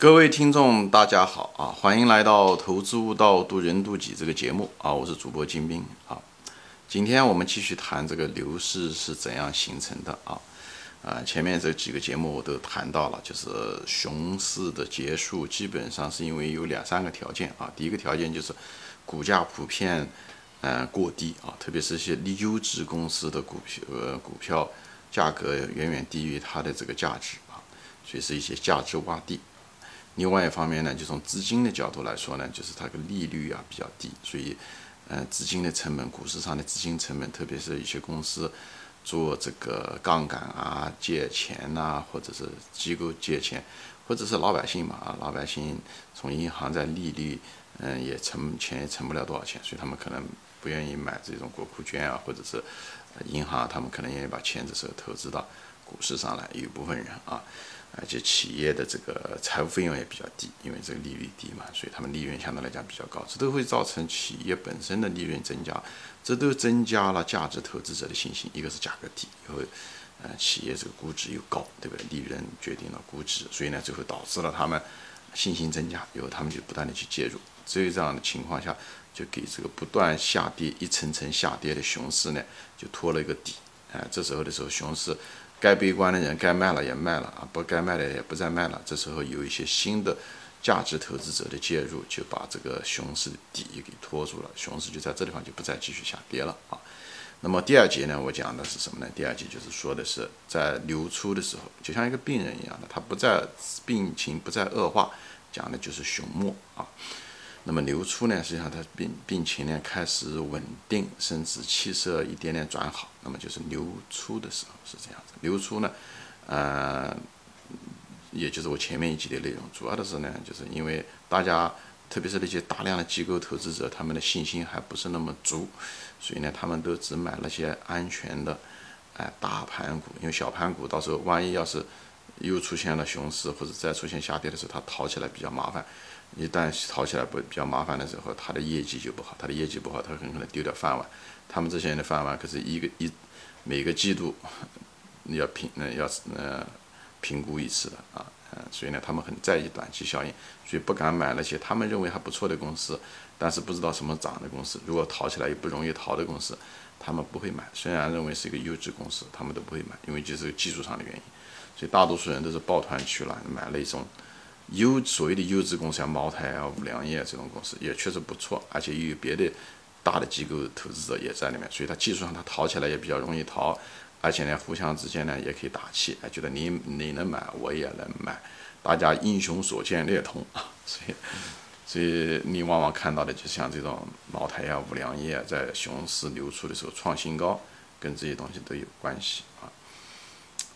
各位听众，大家好啊！欢迎来到《投资悟道，渡人渡己》这个节目啊！我是主播金兵啊。今天我们继续谈这个牛市是怎样形成的啊？啊，前面这几个节目我都谈到了，就是熊市的结束基本上是因为有两三个条件啊。第一个条件就是股价普遍嗯过低啊，特别是一些优质公司的股票呃股票价格远远低于它的这个价值啊，所以是一些价值洼地。另外一方面呢，就从资金的角度来说呢，就是它的利率啊比较低，所以，呃，资金的成本，股市上的资金成本，特别是一些公司做这个杠杆啊、借钱呐，或者是机构借钱，或者是老百姓嘛啊，老百姓从银行在利率，嗯，也存钱也存不了多少钱，所以他们可能不愿意买这种国库券啊，或者是银行，他们可能愿意把钱这时候投资到股市上来，有一部分人啊。而且企业的这个财务费用也比较低，因为这个利率低嘛，所以他们利润相对来讲比较高，这都会造成企业本身的利润增加，这都增加了价值投资者的信心。一个是价格低，以后，呃，企业这个估值又高，对不对？利润决定了估值，所以呢，最后导致了他们信心增加，以后他们就不断的去介入。只有这样的情况下，就给这个不断下跌、一层层下跌的熊市呢，就托了一个底。哎，这时候的时候，熊市。该悲观的人该卖了也卖了啊，不该卖的也不再卖了。这时候有一些新的价值投资者的介入，就把这个熊市的底给拖住了，熊市就在这地方就不再继续下跌了啊。那么第二节呢，我讲的是什么呢？第二节就是说的是在流出的时候，就像一个病人一样的，他不再病情不再恶化，讲的就是熊末啊。那么流出呢，实际上他病病情呢开始稳定，甚至气色一点点转好，那么就是流出的时候是这样子。流出呢，呃，也就是我前面一集的内容，主要的是呢，就是因为大家，特别是那些大量的机构投资者，他们的信心还不是那么足，所以呢，他们都只买那些安全的，哎，大盘股，因为小盘股到时候万一要是又出现了熊市或者再出现下跌的时候，它逃起来比较麻烦。一旦炒起来不比较麻烦的时候，他的业绩就不好，他的业绩不好，他很可能丢掉饭碗。他们这些人的饭碗可是一个一每个季度要评呃要呃评估一次的啊，嗯，所以呢，他们很在意短期效应，所以不敢买那些他们认为还不错的公司，但是不知道什么涨的公司。如果淘起来也不容易淘的公司，他们不会买。虽然认为是一个优质公司，他们都不会买，因为就是技术上的原因。所以大多数人都是抱团取暖，买了一种。优所谓的优质公司，像茅台啊、五粮液这种公司也确实不错，而且又有别的大的机构投资者也在里面，所以它技术上它淘起来也比较容易淘，而且呢，互相之间呢也可以打气，哎，觉得你你能买，我也能买，大家英雄所见略同。啊，所以所以你往往看到的就像这种茅台啊、五粮液在熊市流出的时候创新高，跟这些东西都有关系。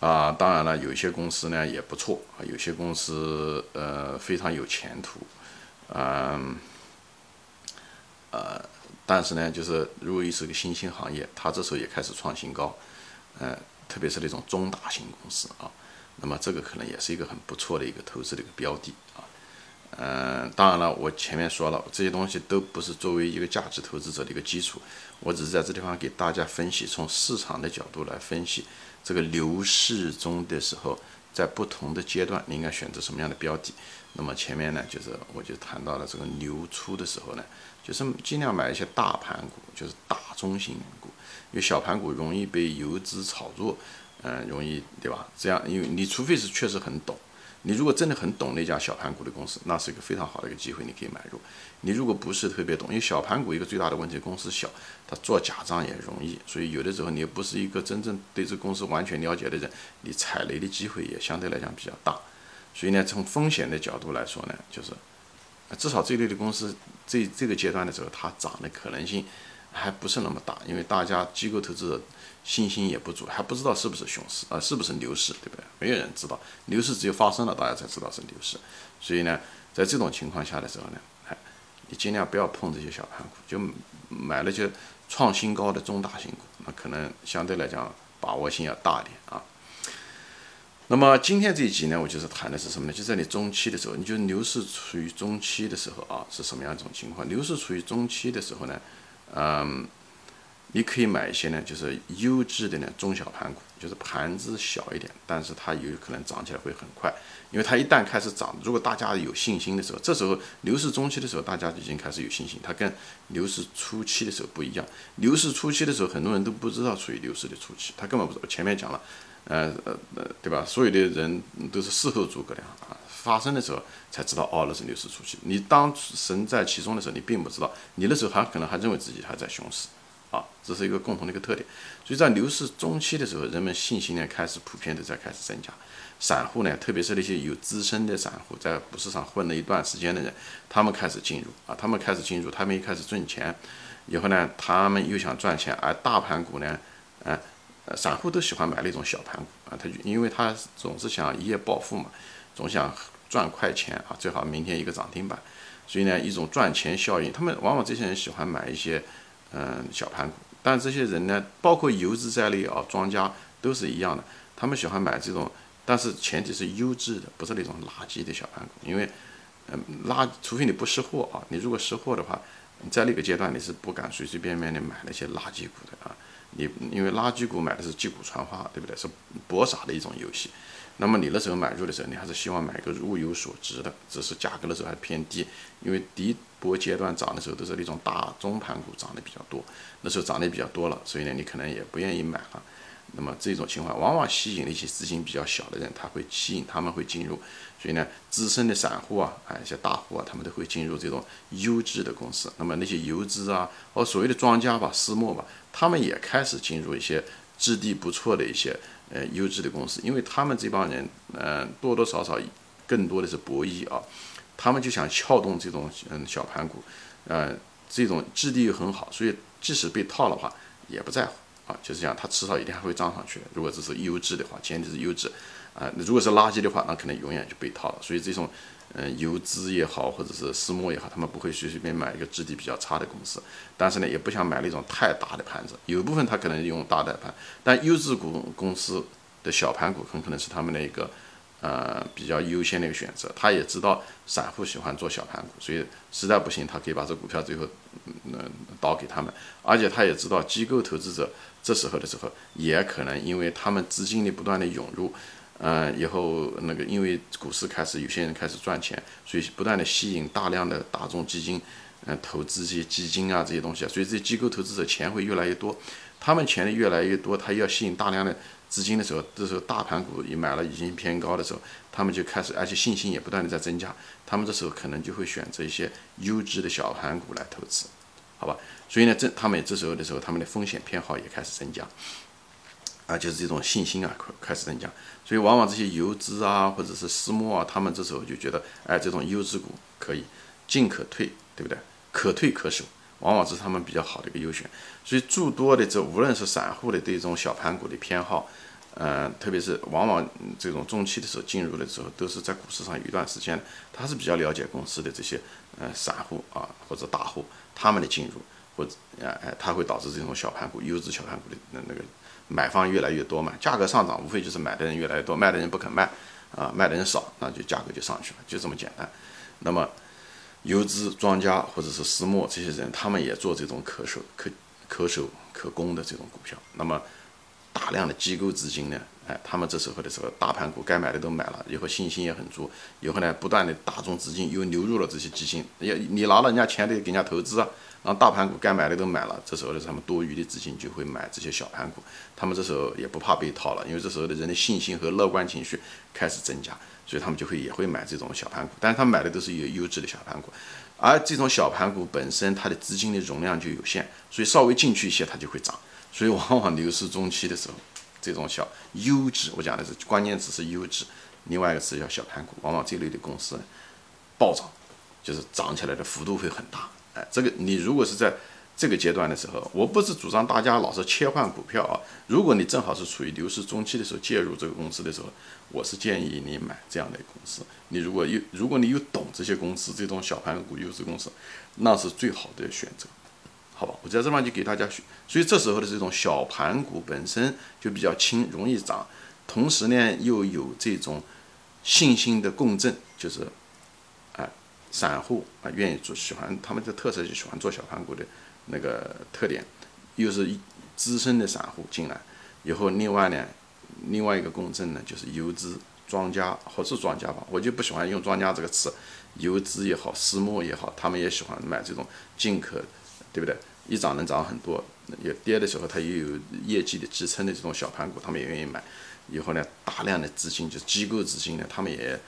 啊。当然了，有些公司呢也不错啊，有些公司呃非常有前途，嗯，呃，但是呢，就是如果一是个新兴行业，它这时候也开始创新高，呃，特别是那种中大型公司啊，那么这个可能也是一个很不错的一个投资的一个标的啊，嗯，当然了，我前面说了，这些东西都不是作为一个价值投资者的一个基础，我只是在这地方给大家分析，从市场的角度来分析。这个牛市中的时候，在不同的阶段，你应该选择什么样的标的？那么前面呢，就是我就谈到了这个牛出的时候呢，就是尽量买一些大盘股，就是大中型股，因为小盘股容易被游资炒作，嗯，容易对吧？这样，因为你除非是确实很懂。你如果真的很懂那家小盘股的公司，那是一个非常好的一个机会，你可以买入。你如果不是特别懂，因为小盘股一个最大的问题，公司小，它做假账也容易，所以有的时候你又不是一个真正对这公司完全了解的人，你踩雷的机会也相对来讲比较大。所以呢，从风险的角度来说呢，就是至少这类的公司这这个阶段的时候，它涨的可能性还不是那么大，因为大家机构投资者。信心也不足，还不知道是不是熊市啊，是不是牛市，对不对？没有人知道，牛市只有发生了，大家才知道是牛市。所以呢，在这种情况下的时候呢，哎，你尽量不要碰这些小盘股，就买那些创新高的中大型股，那可能相对来讲把握性要大一点啊。那么今天这一集呢，我就是谈的是什么呢？就在你中期的时候，你就牛市处于中期的时候啊，是什么样一种情况？牛市处于中期的时候呢，嗯。你可以买一些呢，就是优质的呢中小盘股，就是盘子小一点，但是它有可能涨起来会很快，因为它一旦开始涨，如果大家有信心的时候，这时候牛市中期的时候，大家已经开始有信心，它跟牛市初期的时候不一样。牛市初期的时候，很多人都不知道处于牛市的初期，他根本不知道。前面讲了，呃呃呃，对吧？所有的人都是事后诸葛亮啊，发生的时候才知道，哦，那是牛市初期。你当身在其中的时候，你并不知道，你那时候还可能还认为自己还在熊市。这是一个共同的一个特点，所以在牛市中期的时候，人们信心呢开始普遍的在开始增加，散户呢，特别是那些有资深的散户，在股市上混了一段时间的人，他们开始进入啊，他们开始进入，他们一开始挣钱，以后呢，他们又想赚钱，而大盘股呢，呃，散户都喜欢买那种小盘股啊，他就因为他总是想一夜暴富嘛，总想赚快钱啊，最好明天一个涨停板，所以呢，一种赚钱效应，他们往往这些人喜欢买一些。嗯，小盘股，但这些人呢，包括游资在内啊，庄家都是一样的，他们喜欢买这种，但是前提是优质的，不是那种垃圾的小盘股，因为，嗯，垃，除非你不识货啊，你如果识货的话，在那个阶段你是不敢随随便便的买那些垃圾股的啊，你因为垃圾股买的是击鼓传花，对不对？是博傻的一种游戏。那么你那时候买入的时候，你还是希望买个物有所值的，只是价格的时候还偏低，因为第一波阶段涨的时候都是那种大中盘股涨得比较多，那时候涨得比较多了，所以呢你可能也不愿意买了。那么这种情况往往吸引了一些资金比较小的人，他会吸引他们会进入，所以呢资深的散户啊，啊一些大户啊，他们都会进入这种优质的公司。那么那些游资啊，或所谓的庄家吧、私募吧，他们也开始进入一些质地不错的一些。呃，优质的公司，因为他们这帮人，呃，多多少少更多的是博弈啊，他们就想撬动这种嗯小盘股，呃，这种质地又很好，所以即使被套的话也不在乎啊，就是这样，它迟早一定还会涨上去。如果这是优质的话，前提是优质啊，如果是垃圾的话，那可能永远就被套了。所以这种。嗯，游资也好，或者是私募也好，他们不会随随便买一个质地比较差的公司，但是呢，也不想买那种太大的盘子。有部分他可能用大的盘，但优质股公司的小盘股很可能是他们的一个呃比较优先的一个选择。他也知道散户喜欢做小盘股，所以实在不行，他可以把这股票最后嗯倒给他们。而且他也知道机构投资者这时候的时候，也可能因为他们资金的不断的涌入。嗯，以后那个因为股市开始有些人开始赚钱，所以不断的吸引大量的大众基金，嗯，投资这些基金啊这些东西啊，所以这些机构投资者钱会越来越多，他们钱的越来越多，他要吸引大量的资金的时候，这时候大盘股也买了已经偏高的时候，他们就开始，而且信心也不断的在增加，他们这时候可能就会选择一些优质的小盘股来投资，好吧？所以呢，这他们这时候的时候，他们的风险偏好也开始增加。啊，就是这种信心啊，开开始增加，所以往往这些游资啊，或者是私募啊，他们这时候就觉得，哎，这种优质股可以进可退，对不对？可退可守，往往是他们比较好的一个优选。所以诸多的这无论是散户的对这种小盘股的偏好，嗯，特别是往往这种中期的时候进入的时候，都是在股市上有一段时间，他是比较了解公司的这些呃散户啊或者大户他们的进入，或者哎哎，它会导致这种小盘股、优质小盘股的那那个。买方越来越多嘛，价格上涨无非就是买的人越来越多，卖的人不肯卖，啊，卖的人少，那就价格就上去了，就这么简单。那么，游资庄家或者是私募这些人，他们也做这种可守可可守可攻的这种股票。那么，大量的机构资金呢，哎，他们这时候的时候，大盘股该买的都买了，以后信心也很足，以后呢，不断的大众资金又流入了这些基金，也你拿了人家钱得给人家投资啊。然后大盘股该买的都买了，这时候的他们多余的资金就会买这些小盘股，他们这时候也不怕被套了，因为这时候的人的信心和乐观情绪开始增加，所以他们就会也会买这种小盘股，但是他买的都是有优质的小盘股，而这种小盘股本身它的资金的容量就有限，所以稍微进去一些它就会涨，所以往往牛市中期的时候，这种小优质，我讲的是关键词是优质，另外一个词叫小盘股，往往这类的公司暴涨，就是涨起来的幅度会很大。哎，这个你如果是在这个阶段的时候，我不是主张大家老是切换股票啊。如果你正好是处于牛市中期的时候介入这个公司的时候，我是建议你买这样的公司。你如果有，如果你又懂这些公司这种小盘股优质公司，那是最好的选择，好吧？我在这方就给大家选。所以这时候的这种小盘股本身就比较轻，容易涨，同时呢又有这种信心的共振，就是。散户啊，愿意做，喜欢他们的特色就喜欢做小盘股的那个特点，又是一资深的散户进来以后，另外呢，另外一个共振呢就是游资庄家或是庄家吧，我就不喜欢用庄家这个词，游资也好，私募也好，他们也喜欢买这种进可，对不对？一涨能涨很多，也跌的时候它也有业绩的支撑的这种小盘股，他们也愿意买。以后呢，大量的资金就是机构资金呢，他们也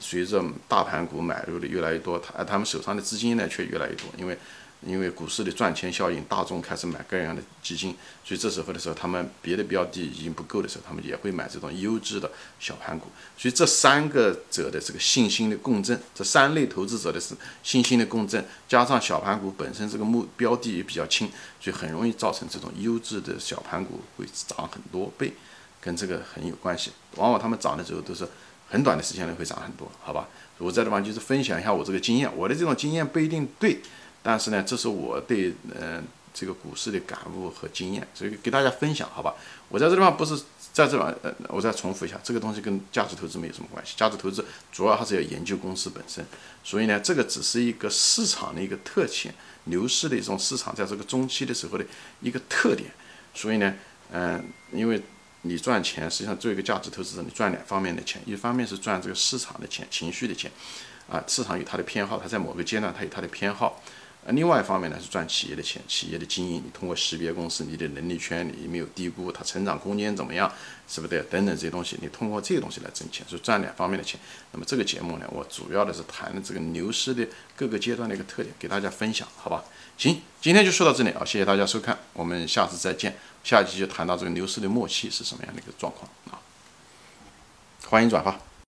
随着大盘股买入的越来越多，他他们手上的资金呢却越来越多，因为。因为股市的赚钱效应，大众开始买各样的基金，所以这时候的时候，他们别的标的已经不够的时候，他们也会买这种优质的小盘股。所以这三个者的这个信心的共振，这三类投资者的是信心的共振，加上小盘股本身这个目标的也比较轻，所以很容易造成这种优质的小盘股会涨很多倍，跟这个很有关系。往往他们涨的时候都是很短的时间内会涨很多，好吧？我在这方就是分享一下我这个经验，我的这种经验不一定对。但是呢，这是我对嗯这个股市的感悟和经验，所以给大家分享，好吧？我在这地方不是在这方，呃，我再重复一下，这个东西跟价值投资没有什么关系。价值投资主要还是要研究公司本身，所以呢，这个只是一个市场的一个特性，牛市的一种市场在这个中期的时候的一个特点。所以呢，嗯，因为你赚钱，实际上作为一个价值投资者，你赚两方面的钱，一方面是赚这个市场的钱、情绪的钱，啊，市场有它的偏好，它在某个阶段它有它的偏好。另外一方面呢是赚企业的钱，企业的经营，你通过识别公司，你的能力圈你没有低估它成长空间怎么样，是不对？等等这些东西，你通过这些东西来挣钱，所以赚两方面的钱。那么这个节目呢，我主要的是谈这个牛市的各个阶段的一个特点，给大家分享，好吧？行，今天就说到这里啊，谢谢大家收看，我们下次再见。下一期就谈到这个牛市的末期是什么样的一个状况啊？欢迎转发。